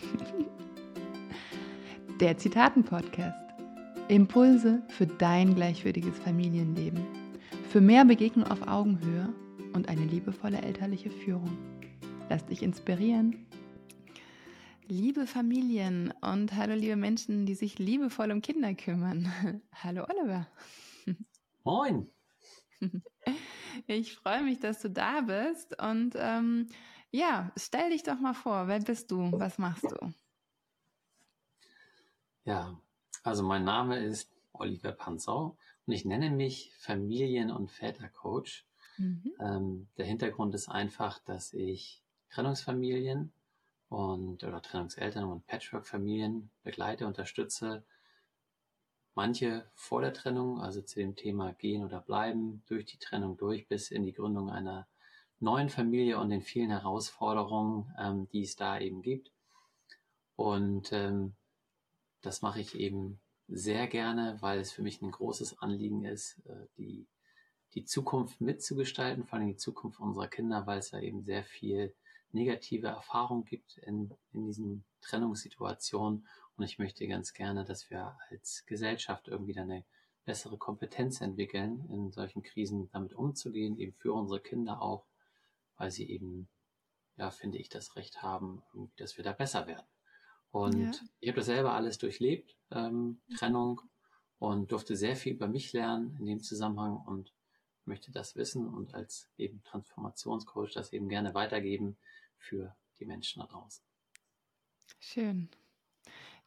Der Zitaten-Podcast. Impulse für dein gleichwürdiges Familienleben. Für mehr Begegnung auf Augenhöhe und eine liebevolle elterliche Führung. Lass dich inspirieren. Liebe Familien und hallo liebe Menschen, die sich liebevoll um Kinder kümmern. Hallo Oliver. Moin. Ich freue mich, dass du da bist und ähm, ja, stell dich doch mal vor. Wer bist du? Was machst du? Ja, also mein Name ist Oliver Panzau und ich nenne mich Familien- und Vätercoach. Mhm. Ähm, der Hintergrund ist einfach, dass ich Trennungsfamilien und oder Trennungseltern und Patchwork-Familien begleite, unterstütze. Manche vor der Trennung, also zu dem Thema gehen oder bleiben, durch die Trennung durch bis in die Gründung einer neuen Familie und den vielen Herausforderungen, ähm, die es da eben gibt. Und ähm, das mache ich eben sehr gerne, weil es für mich ein großes Anliegen ist, äh, die, die Zukunft mitzugestalten, vor allem die Zukunft unserer Kinder, weil es da eben sehr viel negative Erfahrung gibt in, in diesen Trennungssituationen. Und ich möchte ganz gerne, dass wir als Gesellschaft irgendwie dann eine bessere Kompetenz entwickeln, in solchen Krisen damit umzugehen, eben für unsere Kinder auch, weil sie eben, ja, finde ich, das Recht haben, dass wir da besser werden. Und ja. ich habe das selber alles durchlebt, ähm, Trennung, und durfte sehr viel über mich lernen in dem Zusammenhang und möchte das wissen und als eben Transformationscoach das eben gerne weitergeben für die Menschen da draußen. Schön.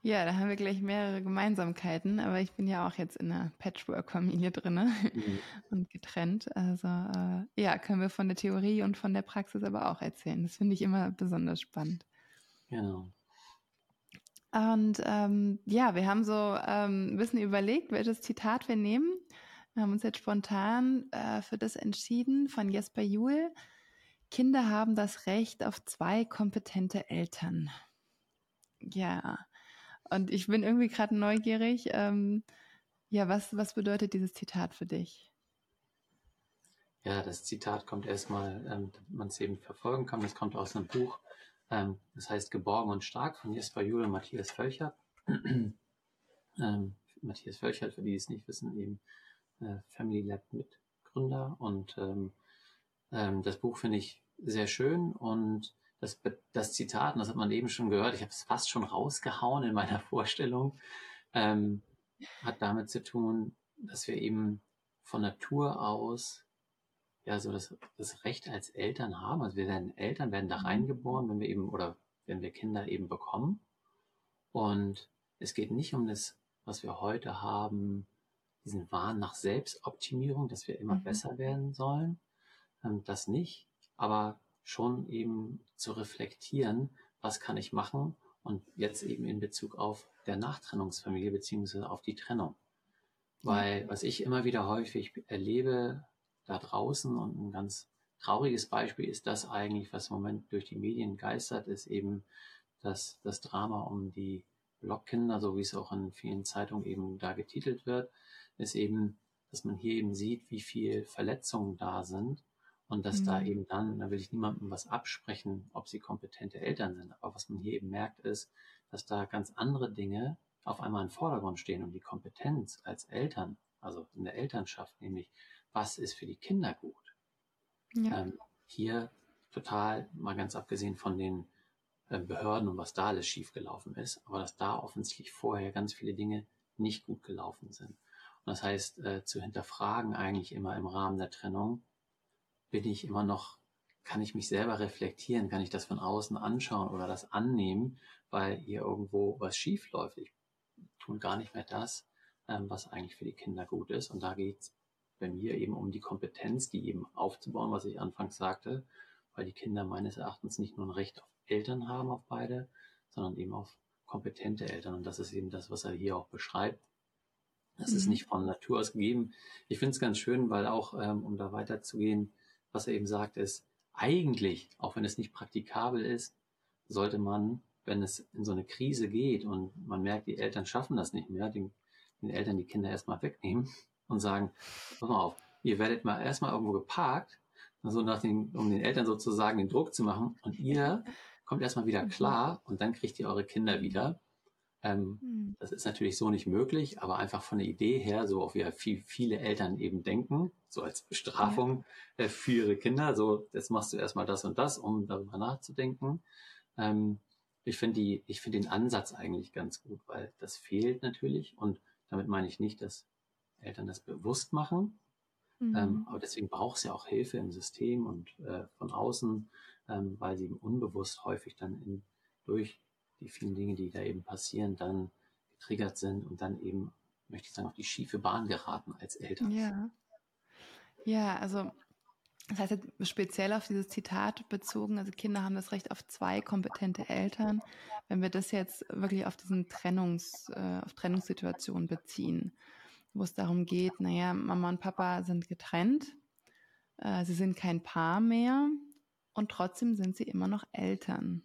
Ja, da haben wir gleich mehrere Gemeinsamkeiten, aber ich bin ja auch jetzt in einer Patchwork-Familie drin mhm. und getrennt. Also äh, ja, können wir von der Theorie und von der Praxis aber auch erzählen. Das finde ich immer besonders spannend. Genau. Und ähm, ja, wir haben so ähm, ein bisschen überlegt, welches Zitat wir nehmen. Wir haben uns jetzt spontan äh, für das entschieden von Jesper Juhl. Kinder haben das Recht auf zwei kompetente Eltern. Ja, und ich bin irgendwie gerade neugierig. Ähm, ja, was, was bedeutet dieses Zitat für dich? Ja, das Zitat kommt erstmal, ähm, damit man es eben verfolgen kann. Das kommt aus einem Buch, ähm, das heißt Geborgen und Stark von Jesper Juhl und Matthias Völchert. ähm, Matthias Völchert, für die es nicht wissen, eben äh, Family Lab Mitgründer. Und ähm, ähm, das Buch finde ich sehr schön und das, das Zitat, und das hat man eben schon gehört, ich habe es fast schon rausgehauen in meiner Vorstellung, ähm, hat damit zu tun, dass wir eben von Natur aus ja so das, das Recht als Eltern haben. Also wir werden Eltern, werden da mhm. reingeboren, wenn wir eben oder wenn wir Kinder eben bekommen. Und es geht nicht um das, was wir heute haben, diesen Wahn nach Selbstoptimierung, dass wir immer mhm. besser werden sollen. Ähm, das nicht, aber schon eben zu reflektieren, was kann ich machen und jetzt eben in Bezug auf der Nachtrennungsfamilie beziehungsweise auf die Trennung. Weil was ich immer wieder häufig erlebe da draußen und ein ganz trauriges Beispiel ist das eigentlich, was im Moment durch die Medien geistert, ist eben das, das Drama um die Blockkinder, so wie es auch in vielen Zeitungen eben da getitelt wird, ist eben, dass man hier eben sieht, wie viel Verletzungen da sind und dass mhm. da eben dann, da will ich niemandem was absprechen, ob sie kompetente Eltern sind. Aber was man hier eben merkt, ist, dass da ganz andere Dinge auf einmal im Vordergrund stehen und die Kompetenz als Eltern, also in der Elternschaft, nämlich was ist für die Kinder gut. Ja. Ähm, hier total, mal ganz abgesehen von den äh, Behörden und was da alles schiefgelaufen ist, aber dass da offensichtlich vorher ganz viele Dinge nicht gut gelaufen sind. Und das heißt, äh, zu hinterfragen eigentlich immer im Rahmen der Trennung, bin ich immer noch, kann ich mich selber reflektieren, kann ich das von außen anschauen oder das annehmen, weil hier irgendwo was schief läuft. Ich tue gar nicht mehr das, ähm, was eigentlich für die Kinder gut ist. Und da geht es bei mir eben um die Kompetenz, die eben aufzubauen, was ich anfangs sagte, weil die Kinder meines Erachtens nicht nur ein Recht auf Eltern haben, auf beide, sondern eben auf kompetente Eltern. Und das ist eben das, was er hier auch beschreibt. Das mhm. ist nicht von Natur aus gegeben. Ich finde es ganz schön, weil auch, ähm, um da weiterzugehen, was er eben sagt, ist, eigentlich, auch wenn es nicht praktikabel ist, sollte man, wenn es in so eine Krise geht und man merkt, die Eltern schaffen das nicht mehr, den, den Eltern die Kinder erstmal wegnehmen und sagen, pass mal auf, ihr werdet mal erstmal irgendwo geparkt, also nach den, um den Eltern sozusagen den Druck zu machen und ihr kommt erstmal wieder mhm. klar und dann kriegt ihr eure Kinder wieder. Ähm, mhm. Das ist natürlich so nicht möglich, aber einfach von der Idee her, so auch wie viel, viele Eltern eben denken, so als Bestrafung ja. äh, für ihre Kinder, so jetzt machst du erstmal das und das, um darüber nachzudenken. Ähm, ich finde die, ich finde den Ansatz eigentlich ganz gut, weil das fehlt natürlich und damit meine ich nicht, dass Eltern das bewusst machen, mhm. ähm, aber deswegen braucht es ja auch Hilfe im System und äh, von außen, ähm, weil sie unbewusst häufig dann in, durch die vielen Dinge, die da eben passieren, dann getriggert sind und dann eben, möchte ich sagen, auf die schiefe Bahn geraten als Eltern. Ja. Ja, also das heißt jetzt speziell auf dieses Zitat bezogen, also Kinder haben das Recht auf zwei kompetente Eltern. Wenn wir das jetzt wirklich auf diesen Trennungs, äh, auf Trennungssituationen beziehen, wo es darum geht, naja, Mama und Papa sind getrennt, äh, sie sind kein Paar mehr und trotzdem sind sie immer noch Eltern.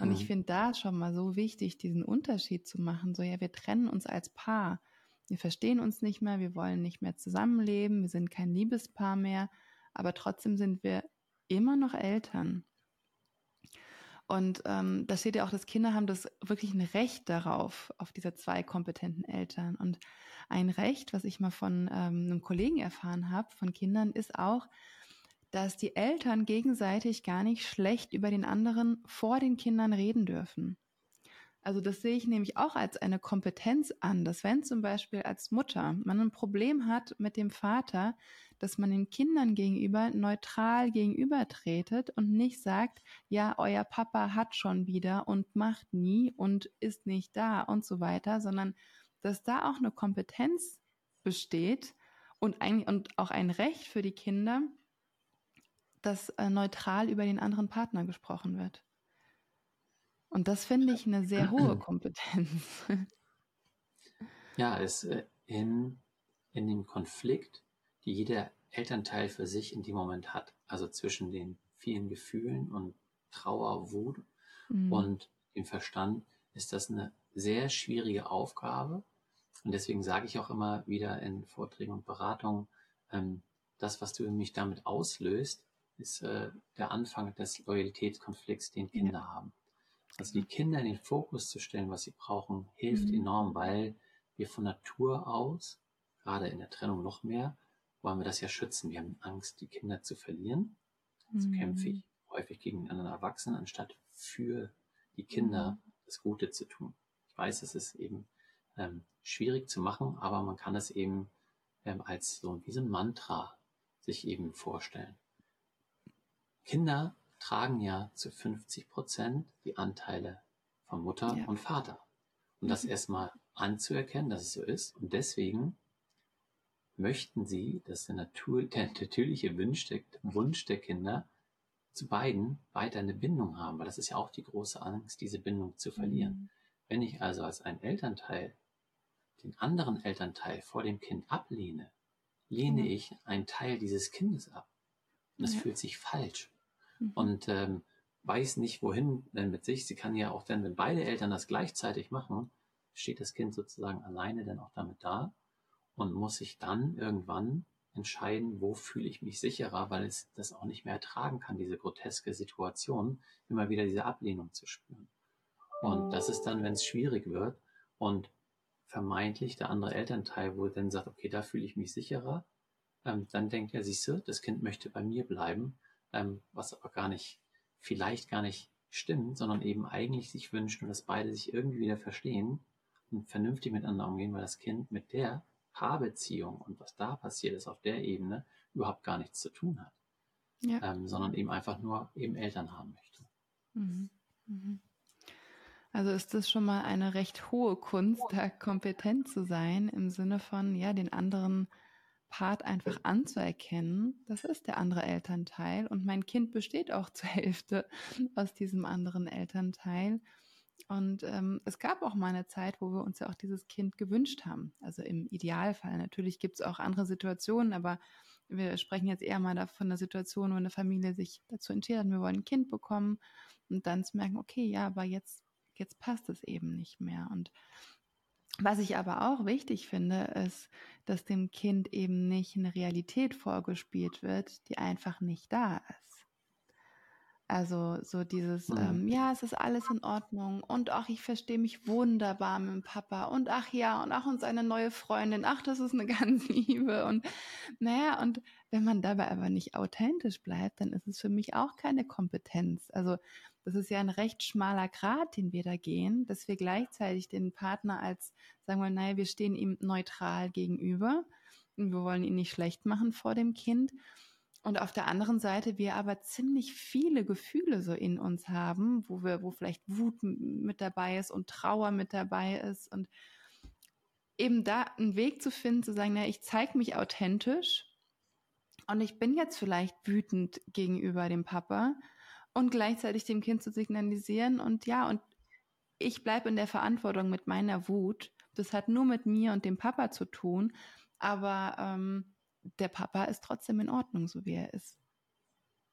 Und ich mhm. finde da schon mal so wichtig, diesen Unterschied zu machen. So, ja, wir trennen uns als Paar. Wir verstehen uns nicht mehr, wir wollen nicht mehr zusammenleben, wir sind kein Liebespaar mehr, aber trotzdem sind wir immer noch Eltern. Und ähm, da steht ja auch, dass Kinder haben das wirklich ein Recht darauf, auf diese zwei kompetenten Eltern. Und ein Recht, was ich mal von ähm, einem Kollegen erfahren habe, von Kindern, ist auch, dass die Eltern gegenseitig gar nicht schlecht über den anderen vor den Kindern reden dürfen. Also das sehe ich nämlich auch als eine Kompetenz an, dass wenn zum Beispiel als Mutter man ein Problem hat mit dem Vater, dass man den Kindern gegenüber neutral gegenübertretet und nicht sagt, ja, euer Papa hat schon wieder und macht nie und ist nicht da und so weiter, sondern dass da auch eine Kompetenz besteht und, ein, und auch ein Recht für die Kinder, dass äh, neutral über den anderen Partner gesprochen wird. Und das finde ich eine sehr hohe Kompetenz. Ja, es äh, in, in dem Konflikt, die jeder Elternteil für sich in dem Moment hat, also zwischen den vielen Gefühlen und Trauer, Wut mhm. und dem Verstand, ist das eine sehr schwierige Aufgabe. Und deswegen sage ich auch immer wieder in Vorträgen und Beratungen, ähm, das, was du mich damit auslöst, ist äh, der Anfang des Loyalitätskonflikts, den Kinder ja. haben. Also die Kinder in den Fokus zu stellen, was sie brauchen, hilft mhm. enorm, weil wir von Natur aus, gerade in der Trennung noch mehr, wollen wir das ja schützen. Wir haben Angst, die Kinder zu verlieren. Also mhm. kämpfe ich häufig gegen einen anderen Erwachsenen, anstatt für die Kinder mhm. das Gute zu tun. Ich weiß, es ist eben ähm, schwierig zu machen, aber man kann es eben ähm, als so wie so ein Mantra sich eben vorstellen. Kinder tragen ja zu 50 Prozent die Anteile von Mutter ja. und Vater. Und das mhm. erstmal anzuerkennen, dass es so ist. Und deswegen möchten sie, dass der, Natur, der natürliche Wunsch der, Wunsch der Kinder zu beiden weiter eine Bindung haben, weil das ist ja auch die große Angst, diese Bindung zu verlieren. Mhm. Wenn ich also als ein Elternteil den anderen Elternteil vor dem Kind ablehne, lehne mhm. ich einen Teil dieses Kindes ab. Und das ja. fühlt sich falsch mhm. und ähm, weiß nicht, wohin denn mit sich. Sie kann ja auch dann, wenn beide Eltern das gleichzeitig machen, steht das Kind sozusagen alleine dann auch damit da und muss sich dann irgendwann entscheiden, wo fühle ich mich sicherer, weil es das auch nicht mehr ertragen kann, diese groteske Situation, immer wieder diese Ablehnung zu spüren. Und das ist dann, wenn es schwierig wird und vermeintlich der andere Elternteil, wo dann sagt, okay, da fühle ich mich sicherer, ähm, dann denkt er, siehst du, das Kind möchte bei mir bleiben ähm, was aber gar nicht, vielleicht gar nicht stimmt, sondern eben eigentlich sich wünscht, dass beide sich irgendwie wieder verstehen und vernünftig miteinander umgehen, weil das Kind mit der Paarbeziehung und was da passiert ist auf der Ebene überhaupt gar nichts zu tun hat, ja. ähm, sondern eben einfach nur eben Eltern haben möchte. Mhm. Mhm. Also ist das schon mal eine recht hohe Kunst, da kompetent zu sein im Sinne von, ja, den anderen Part einfach anzuerkennen, das ist der andere Elternteil und mein Kind besteht auch zur Hälfte aus diesem anderen Elternteil. Und ähm, es gab auch mal eine Zeit, wo wir uns ja auch dieses Kind gewünscht haben. Also im Idealfall. Natürlich gibt es auch andere Situationen, aber wir sprechen jetzt eher mal von einer Situation, wo eine Familie sich dazu entschieden wir wollen ein Kind bekommen und dann zu merken, okay, ja, aber jetzt, jetzt passt es eben nicht mehr. Und was ich aber auch wichtig finde, ist, dass dem Kind eben nicht eine Realität vorgespielt wird, die einfach nicht da ist. Also so dieses, mhm. ähm, ja, es ist alles in Ordnung und ach, ich verstehe mich wunderbar mit dem Papa und ach ja, und ach, und seine neue Freundin, ach, das ist eine ganz Liebe und naja, und wenn man dabei aber nicht authentisch bleibt, dann ist es für mich auch keine Kompetenz. Also das ist ja ein recht schmaler Grad, den wir da gehen, dass wir gleichzeitig den Partner als, sagen wir, naja, wir stehen ihm neutral gegenüber und wir wollen ihn nicht schlecht machen vor dem Kind. Und auf der anderen Seite wir aber ziemlich viele Gefühle so in uns haben, wo wir, wo vielleicht Wut mit dabei ist und Trauer mit dabei ist. Und eben da einen Weg zu finden, zu sagen, na, ich zeige mich authentisch und ich bin jetzt vielleicht wütend gegenüber dem Papa und gleichzeitig dem Kind zu signalisieren und ja, und ich bleibe in der Verantwortung mit meiner Wut. Das hat nur mit mir und dem Papa zu tun, aber ähm, der Papa ist trotzdem in Ordnung, so wie er ist.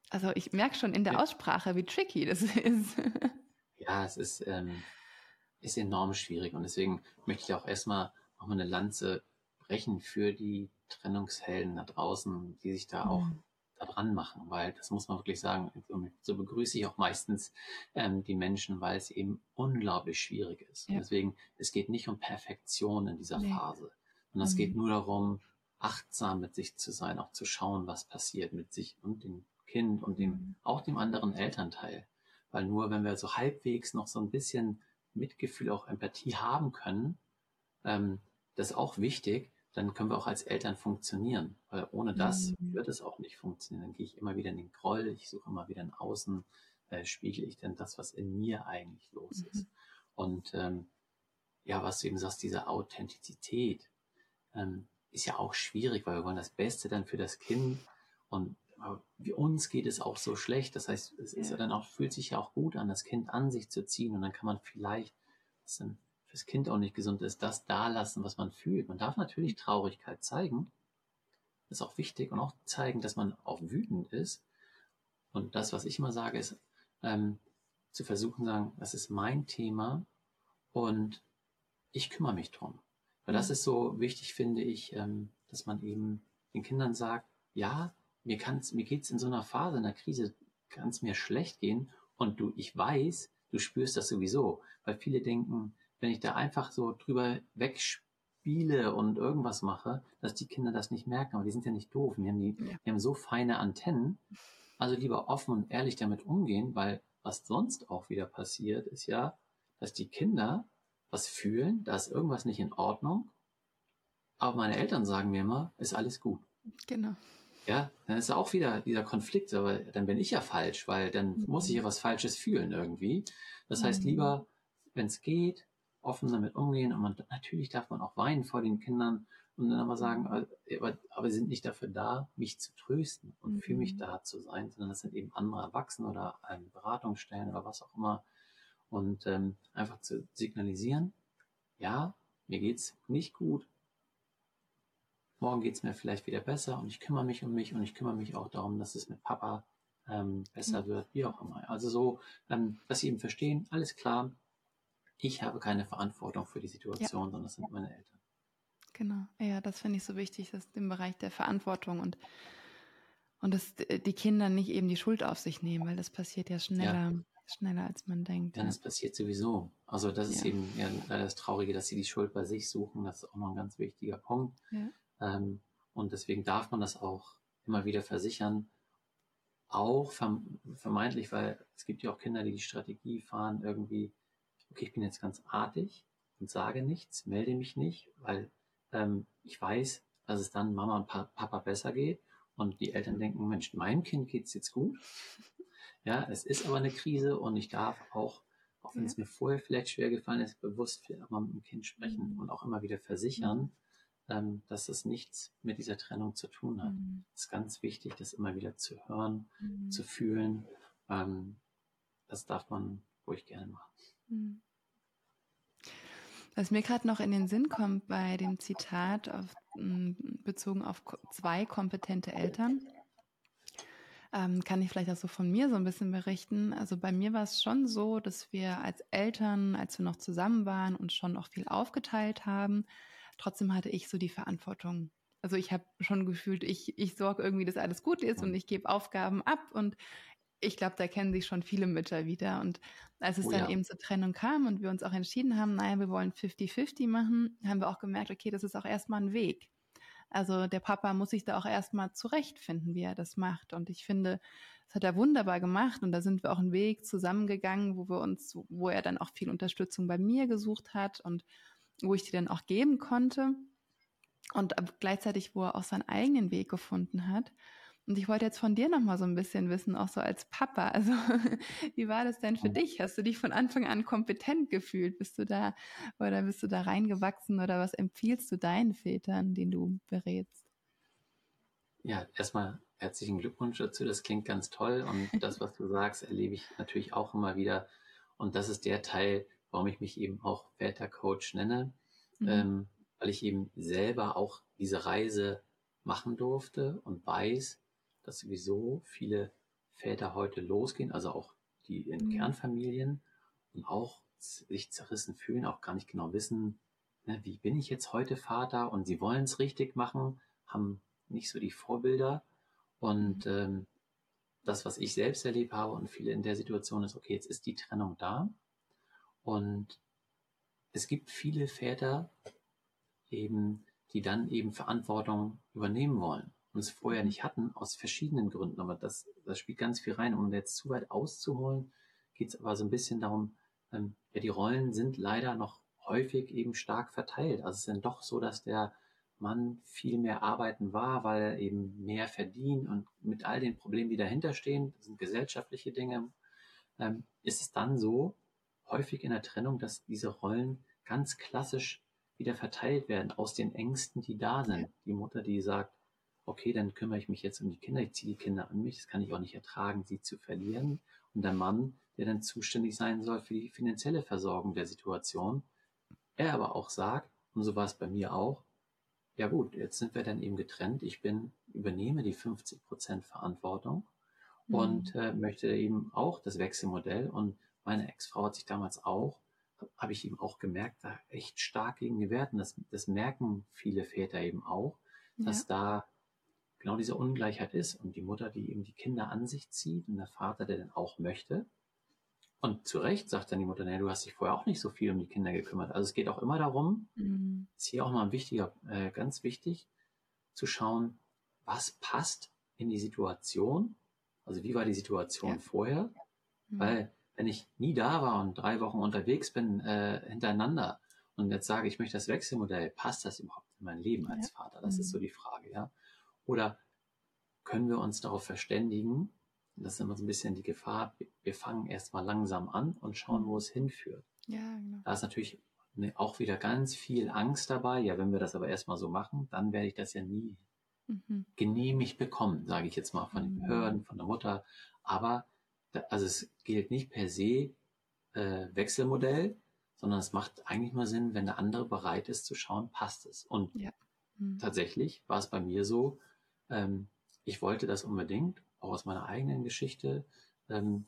Also ich merke schon in der Aussprache, wie tricky das ist. ja, es ist, ähm, ist enorm schwierig und deswegen möchte ich auch erstmal auch mal eine Lanze brechen für die Trennungshelden da draußen, die sich da mhm. auch da dran machen, weil das muss man wirklich sagen, so begrüße ich auch meistens ähm, die Menschen, weil es eben unglaublich schwierig ist. Ja. Deswegen, es geht nicht um Perfektion in dieser nee. Phase, sondern mhm. es geht nur darum, achtsam mit sich zu sein, auch zu schauen, was passiert mit sich und dem Kind und dem, mhm. auch dem anderen Elternteil. Weil nur wenn wir so halbwegs noch so ein bisschen Mitgefühl, auch Empathie haben können, ähm, das ist auch wichtig, dann können wir auch als Eltern funktionieren. Weil ohne das mhm. wird es auch nicht funktionieren. Dann gehe ich immer wieder in den Groll, ich suche immer wieder in Außen, äh, spiegel ich denn das, was in mir eigentlich los mhm. ist. Und ähm, ja, was du eben sagst, diese Authentizität, ähm, ist ja auch schwierig, weil wir wollen das Beste dann für das Kind und wie uns geht es auch so schlecht. Das heißt, es ist ja dann auch, fühlt sich ja auch gut an, das Kind an sich zu ziehen und dann kann man vielleicht, was dann fürs Kind auch nicht gesund ist, das da lassen, was man fühlt. Man darf natürlich Traurigkeit zeigen. Das ist auch wichtig und auch zeigen, dass man auch wütend ist. Und das, was ich immer sage, ist, ähm, zu versuchen, sagen, das ist mein Thema und ich kümmere mich drum. Weil das mhm. ist so wichtig, finde ich, ähm, dass man eben den Kindern sagt, ja, mir kann's, mir geht's in so einer Phase, in einer Krise, kann es mir schlecht gehen und du, ich weiß, du spürst das sowieso, weil viele denken, wenn ich da einfach so drüber wegspiele und irgendwas mache, dass die Kinder das nicht merken, aber die sind ja nicht doof, die haben, die, die haben so feine Antennen, also lieber offen und ehrlich damit umgehen, weil was sonst auch wieder passiert, ist ja, dass die Kinder was fühlen, da ist irgendwas nicht in Ordnung. Aber meine Eltern sagen mir immer, ist alles gut. Genau. Ja, dann ist auch wieder dieser Konflikt, aber dann bin ich ja falsch, weil dann mhm. muss ich ja was Falsches fühlen irgendwie. Das heißt, mhm. lieber, wenn es geht, offen damit umgehen und man, natürlich darf man auch weinen vor den Kindern und dann aber sagen, äh, aber, aber sie sind nicht dafür da, mich zu trösten und mhm. für mich mhm. da zu sein, sondern das sind eben andere Erwachsene oder Beratungsstellen oder was auch immer, und ähm, einfach zu signalisieren, ja, mir geht's nicht gut. Morgen geht's mir vielleicht wieder besser und ich kümmere mich um mich und ich kümmere mich auch darum, dass es mit Papa ähm, besser mhm. wird, wie auch immer. Also so, ähm, dass sie eben verstehen, alles klar, ich habe keine Verantwortung für die Situation, ja. sondern das sind meine Eltern. Genau, ja, das finde ich so wichtig, dass im Bereich der Verantwortung und und dass die Kinder nicht eben die Schuld auf sich nehmen, weil das passiert ja schneller. Ja schneller als man denkt. Ja, das passiert sowieso. Also das ist eben ja, das Traurige, dass sie die Schuld bei sich suchen. Das ist auch noch ein ganz wichtiger Punkt. Ja. Ähm, und deswegen darf man das auch immer wieder versichern. Auch vermeintlich, weil es gibt ja auch Kinder, die die Strategie fahren, irgendwie, okay, ich bin jetzt ganz artig und sage nichts, melde mich nicht, weil ähm, ich weiß, dass es dann Mama und Papa besser geht. Und die Eltern denken, Mensch, meinem Kind geht's jetzt gut. Ja, es ist aber eine Krise und ich darf auch, auch wenn es mir vorher vielleicht schwer gefallen ist, bewusst mal mit dem Kind sprechen mhm. und auch immer wieder versichern, ähm, dass es nichts mit dieser Trennung zu tun hat. Mhm. Es ist ganz wichtig, das immer wieder zu hören, mhm. zu fühlen. Ähm, das darf man ruhig gerne machen. Mhm. Was mir gerade noch in den Sinn kommt bei dem Zitat auf, bezogen auf zwei kompetente Eltern, ähm, kann ich vielleicht auch so von mir so ein bisschen berichten. Also bei mir war es schon so, dass wir als Eltern, als wir noch zusammen waren, uns schon auch viel aufgeteilt haben. Trotzdem hatte ich so die Verantwortung. Also ich habe schon gefühlt, ich, ich sorge irgendwie, dass alles gut ist und ich gebe Aufgaben ab und ich glaube, da kennen sich schon viele Mütter wieder. Und als es Oh dann ja. eben zur Trennung kam und wir uns auch entschieden haben, naja, wir wollen 50-50 machen, haben wir auch gemerkt, okay, das ist auch erstmal ein Weg. Also der Papa muss sich da auch erstmal zurechtfinden, wie er das macht. Und ich finde, das hat er wunderbar gemacht. Und da sind wir auch einen Weg zusammengegangen, wo wir uns, wo er dann auch viel Unterstützung bei mir gesucht hat und wo ich die dann auch geben konnte. Und gleichzeitig, wo er auch seinen eigenen Weg gefunden hat. Und ich wollte jetzt von dir nochmal so ein bisschen wissen, auch so als Papa. Also, wie war das denn für dich? Hast du dich von Anfang an kompetent gefühlt? Bist du da oder bist du da reingewachsen oder was empfiehlst du deinen Vätern, den du berätst? Ja, erstmal herzlichen Glückwunsch dazu. Das klingt ganz toll. Und das, was du sagst, erlebe ich natürlich auch immer wieder. Und das ist der Teil, warum ich mich eben auch Vätercoach nenne, Mhm. ähm, weil ich eben selber auch diese Reise machen durfte und weiß, dass sowieso viele Väter heute losgehen, also auch die in Mhm. Kernfamilien und auch sich zerrissen fühlen, auch gar nicht genau wissen, ne, wie bin ich jetzt heute Vater? Und sie wollen es richtig machen, haben nicht so die Vorbilder. Und ähm, das, was ich selbst erlebt habe und viele in der Situation ist, okay, jetzt ist die Trennung da. Und es gibt viele Väter eben, die dann eben Verantwortung übernehmen wollen und es vorher nicht hatten, aus verschiedenen Gründen. Aber das, das spielt ganz viel rein. Um jetzt zu weit auszuholen, geht es aber so ein bisschen darum, ähm, ja, die Rollen sind leider noch häufig eben stark verteilt. Also es ist dann doch so, dass der Mann viel mehr arbeiten war, weil er eben mehr verdient und mit all den Problemen, die dahinter stehen, das sind gesellschaftliche Dinge, ähm, ist es dann so, häufig in der Trennung, dass diese Rollen ganz klassisch wieder verteilt werden aus den Ängsten, die da sind. Die Mutter, die sagt, okay, dann kümmere ich mich jetzt um die Kinder, ich ziehe die Kinder an mich, das kann ich auch nicht ertragen, sie zu verlieren. Und der Mann, der dann zuständig sein soll für die finanzielle Versorgung der Situation. Er aber auch sagt, und so war es bei mir auch, ja gut, jetzt sind wir dann eben getrennt, ich bin, übernehme die 50 Prozent Verantwortung Mhm. und äh, möchte eben auch das Wechselmodell. Und meine Ex-Frau hat sich damals auch, habe ich eben auch gemerkt, da echt stark gegen gewehrt. Und das, das merken viele Väter eben auch, dass Ja. da genau diese Ungleichheit ist. Und die Mutter, die eben die Kinder an sich zieht und der Vater, der dann auch möchte. Und zu Recht sagt dann die Mutter, naja, du hast dich vorher auch nicht so viel um die Kinder gekümmert. Also es geht auch immer darum, Mhm. ist hier auch mal ein wichtiger, äh, ganz wichtig, zu schauen, was passt in die Situation. Also wie war die Situation Ja. vorher? Mhm. Weil wenn ich nie da war und drei Wochen unterwegs bin äh, hintereinander und jetzt sage, ich möchte das Wechselmodell, passt das überhaupt in mein Leben als Vater? Das ist Mhm. so die Frage, ja. Oder können wir uns darauf verständigen? Das ist immer so ein bisschen die Gefahr. wir- fangen erstmal langsam an und schauen, wo es hinführt. Ja, genau. Da ist natürlich ne, auch wieder ganz viel Angst dabei. Ja, wenn wir das aber erstmal so machen, dann werde ich das ja nie Mhm. genehmigt bekommen, sage ich jetzt mal von den Mhm. Behörden, von der Mutter. Aber da, also es gilt nicht per se äh, Wechselmodell, sondern es macht eigentlich nur Sinn, wenn der andere bereit ist zu schauen, passt es. Und Mhm. tatsächlich war es bei mir so, ähm, ich wollte das unbedingt, auch aus meiner eigenen Geschichte, ähm,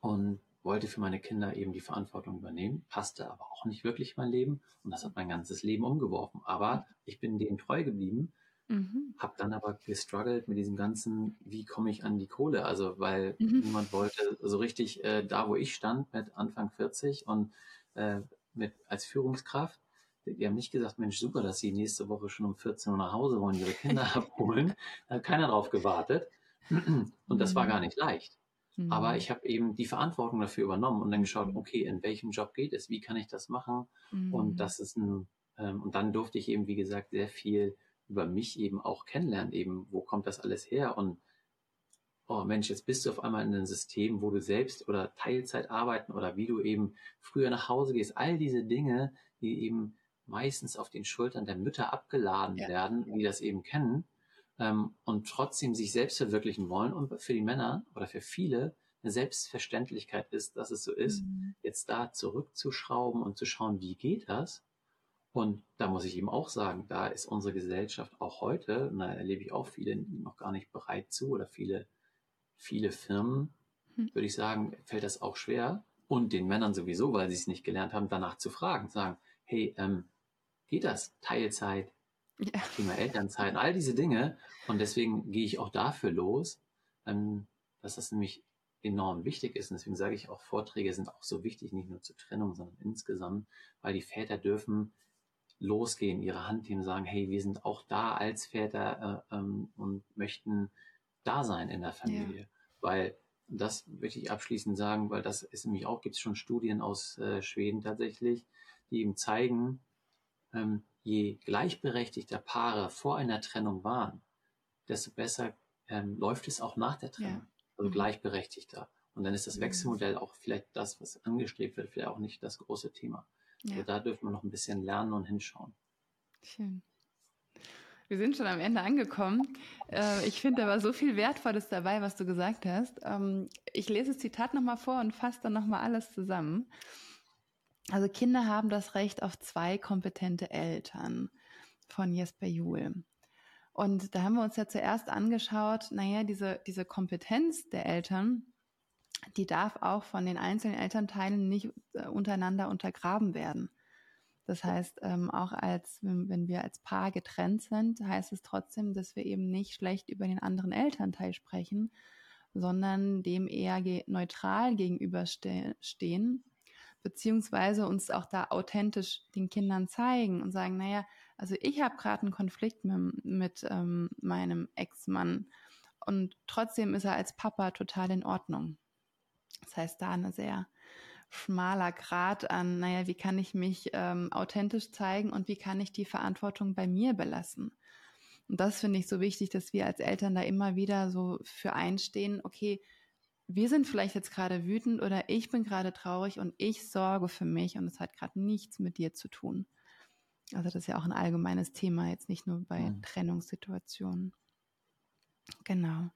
und wollte für meine Kinder eben die Verantwortung übernehmen, passte aber auch nicht wirklich in mein Leben und das hat mein ganzes Leben umgeworfen. Aber ich bin denen treu geblieben, Mhm. habe dann aber gestruggelt mit diesem ganzen, wie komme ich an die Kohle? Also weil Mhm. niemand wollte so richtig äh, da, wo ich stand mit Anfang 40 und äh, mit als Führungskraft. Die, haben nicht gesagt, Mensch, super, dass Sie nächste Woche schon um 14 Uhr nach Hause wollen, Ihre Kinder abholen. Da hat keiner drauf gewartet. Und das war Mhm. gar nicht leicht. Mhm. Aber ich habe eben die Verantwortung dafür übernommen und dann geschaut, Mhm. okay, in welchem Job geht es? Wie kann ich das machen? Mhm. Und das ist ein, ähm, und dann durfte ich eben, wie gesagt, sehr viel über mich eben auch kennenlernen, eben, wo kommt das alles her? Und oh Mensch, jetzt bist du auf einmal in einem System, wo du selbst oder Teilzeit arbeiten oder wie du eben früher nach Hause gehst, all diese Dinge, die eben meistens auf den Schultern der Mütter abgeladen Ja. werden, die das eben kennen, ähm, und trotzdem sich selbst verwirklichen wollen und für die Männer oder für viele eine Selbstverständlichkeit ist, dass es so ist, Mhm. jetzt da zurückzuschrauben und zu schauen, wie geht das? Und da muss ich eben auch sagen, da ist unsere Gesellschaft auch heute, und da erlebe ich auch viele noch gar nicht bereit zu oder viele, viele Firmen, Hm. würde ich sagen, fällt das auch schwer. Und den Männern sowieso, weil sie es nicht gelernt haben, danach zu fragen, sagen, hey, ähm, geht das? Teilzeit, Ja. Thema Elternzeit, all diese Dinge. Und deswegen gehe ich auch dafür los, ähm, dass das nämlich enorm wichtig ist. Und deswegen sage ich auch, Vorträge sind auch so wichtig, nicht nur zur Trennung, sondern insgesamt, weil die Väter dürfen losgehen, ihre Hand nehmen, sagen, hey, wir sind auch da als Väter äh, ähm, und möchten da sein in der Familie. Ja. Weil das möchte ich abschließend sagen, weil das ist nämlich auch, gibt es schon Studien aus äh, Schweden tatsächlich, die eben zeigen, ähm, je gleichberechtigter Paare vor einer Trennung waren, desto besser ähm, läuft es auch nach der Trennung. Ja. Also mhm. gleichberechtigter. Und dann ist das mhm. Wechselmodell auch vielleicht das, was angestrebt wird, vielleicht auch nicht das große Thema. Ja. Also da dürfen wir noch ein bisschen lernen und hinschauen. Schön. Wir sind schon am Ende angekommen. Äh, ich finde, da war so viel Wertvolles dabei, was du gesagt hast. Ähm, ich lese das Zitat nochmal vor und fasse dann nochmal alles zusammen. Also Kinder haben das Recht auf zwei kompetente Eltern von Jesper Juhl. Und da haben wir uns ja zuerst angeschaut, naja, diese, diese Kompetenz der Eltern, die darf auch von den einzelnen Elternteilen nicht äh, untereinander untergraben werden. Das heißt, ähm, auch als, wenn, wir als Paar getrennt sind, heißt es trotzdem, dass wir eben nicht schlecht über den anderen Elternteil sprechen, sondern dem eher ge neutral gegenüberstehen, beziehungsweise uns auch da authentisch den Kindern zeigen und sagen, naja, also ich habe gerade einen Konflikt mit, mit ähm, meinem Ex-Mann und trotzdem ist er als Papa total in Ordnung. Das heißt, da eine sehr schmaler Grad an, naja, wie kann ich mich ähm, authentisch zeigen und wie kann ich die Verantwortung bei mir belassen. Und das finde ich so wichtig, dass wir als Eltern da immer wieder so für einstehen, okay, wir sind vielleicht jetzt gerade wütend oder ich bin gerade traurig und ich sorge für mich und es hat gerade nichts mit dir zu tun. Also das ist ja auch ein allgemeines Thema, jetzt nicht nur bei mhm. Trennungssituationen. Genau.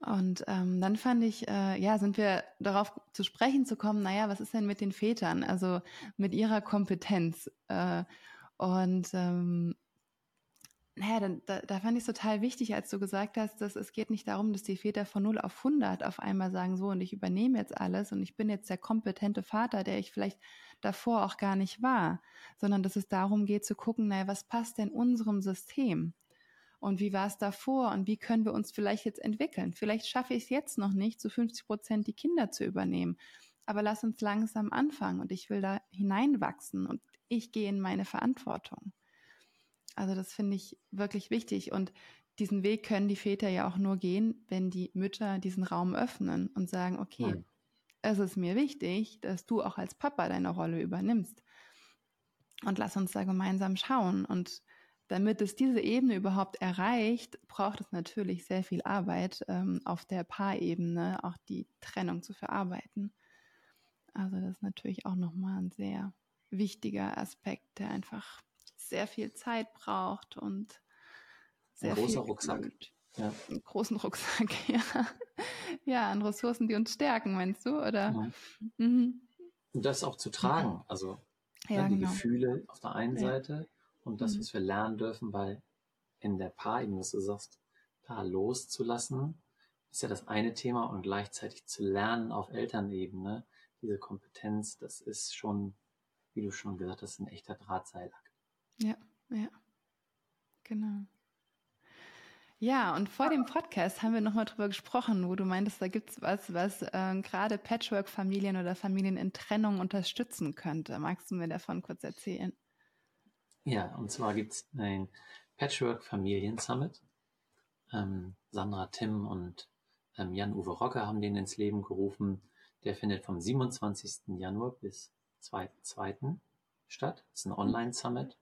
Und ähm, dann fand ich, äh, ja, sind wir darauf zu sprechen zu kommen, naja, was ist denn mit den Vätern, also mit ihrer Kompetenz? Äh, und ähm, naja, dann, da, da fand ich es total wichtig, als du gesagt hast, dass es geht nicht darum, dass die Väter von 0 auf 100 auf einmal sagen, so, und ich übernehme jetzt alles und ich bin jetzt der kompetente Vater, der ich vielleicht davor auch gar nicht war, sondern dass es darum geht zu gucken, naja, was passt denn unserem System? und wie war es davor und wie können wir uns vielleicht jetzt entwickeln. Vielleicht schaffe ich es jetzt noch nicht, zu 50 Prozent die Kinder zu übernehmen, aber lass uns langsam anfangen und ich will da hineinwachsen und ich gehe in meine Verantwortung. Also das finde ich wirklich wichtig und diesen Weg können die Väter ja auch nur gehen, wenn die Mütter diesen Raum öffnen und sagen, okay, mhm. es ist mir wichtig, dass du auch als Papa deine Rolle übernimmst. Und lass uns da gemeinsam schauen. Und damit es diese Ebene überhaupt erreicht, braucht es natürlich sehr viel Arbeit ähm, auf der Paarebene, auch die Trennung zu verarbeiten. Also das ist natürlich auch nochmal ein sehr wichtiger Aspekt, der einfach sehr viel Zeit braucht und sehr ein großer viel Rucksack. Ja. Einen großen Rucksack, ja. Ja, an Ressourcen, die uns stärken, meinst du? Oder? Ja. Mhm. Und das auch zu tragen, also ja, die genau. Gefühle auf der einen Seite und das, mhm. was wir lernen dürfen, weil in der Paarebene, was du sagst, da loszulassen, ist ja das eine Thema und gleichzeitig zu lernen auf Elternebene, diese Kompetenz, das ist schon, wie du schon gesagt hast, ein echter Drahtseilakt. Ja, ja, genau. Ja, und vor dem Podcast haben wir nochmal drüber gesprochen, wo du meintest, da gibt's was, was äh, gerade Patchwork-Familien oder Familien in Trennung unterstützen könnte. Magst du mir davon kurz erzählen? Ja, und zwar gibt es ein Patchwork Familien Summit. Ähm, Sandra Tim und ähm, Jan-Uwe Rocker haben den ins Leben gerufen. Der findet vom 27. Januar bis 2.2. statt. Das ist ein Online-Summit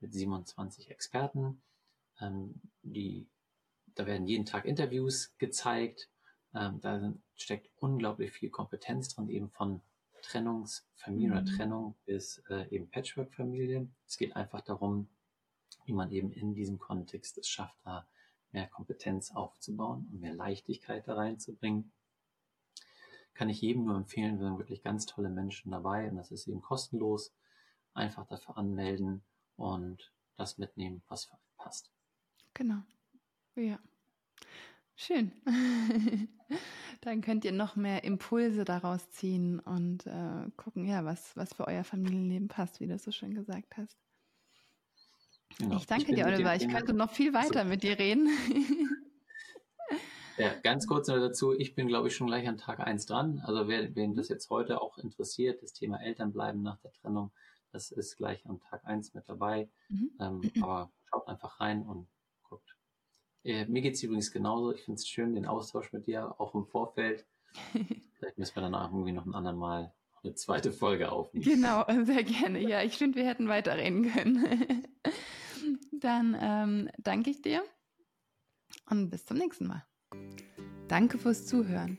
mit 27 Experten. Ähm, die, da werden jeden Tag Interviews gezeigt. Ähm, da steckt unglaublich viel Kompetenz drin, eben von Trennungsfamilien mhm. oder Trennung bis äh, eben Patchwork-Familien. Es geht einfach darum, wie man eben in diesem Kontext es schafft, da mehr Kompetenz aufzubauen und mehr Leichtigkeit da reinzubringen. Kann ich jedem nur empfehlen, wir sind wirklich ganz tolle Menschen dabei und das ist eben kostenlos. Einfach dafür anmelden und das mitnehmen, was für einen passt. Genau. Ja. Schön. Dann könnt ihr noch mehr Impulse daraus ziehen und äh, gucken, ja, was, was für euer Familienleben passt, wie du so schön gesagt hast. Genau. Ich danke ich dir, Oliver. Ich könnte noch viel weiter also, mit dir reden. Ja, ganz kurz noch dazu. Ich bin, glaube ich, schon gleich an Tag 1 dran. Also wer, wen das jetzt heute auch interessiert, das Thema Elternbleiben nach der Trennung, das ist gleich am Tag 1 mit dabei. Mhm. Ähm, aber schaut einfach rein und guckt. Äh, mir geht es übrigens genauso. Ich finde es schön, den Austausch mit dir, auch im Vorfeld. Vielleicht müssen wir danach irgendwie noch ein andermal eine zweite Folge aufnehmen. Genau, sehr gerne. Ja, ich finde, wir hätten weiterreden können. Dann ähm, danke ich dir und bis zum nächsten Mal. Danke fürs Zuhören.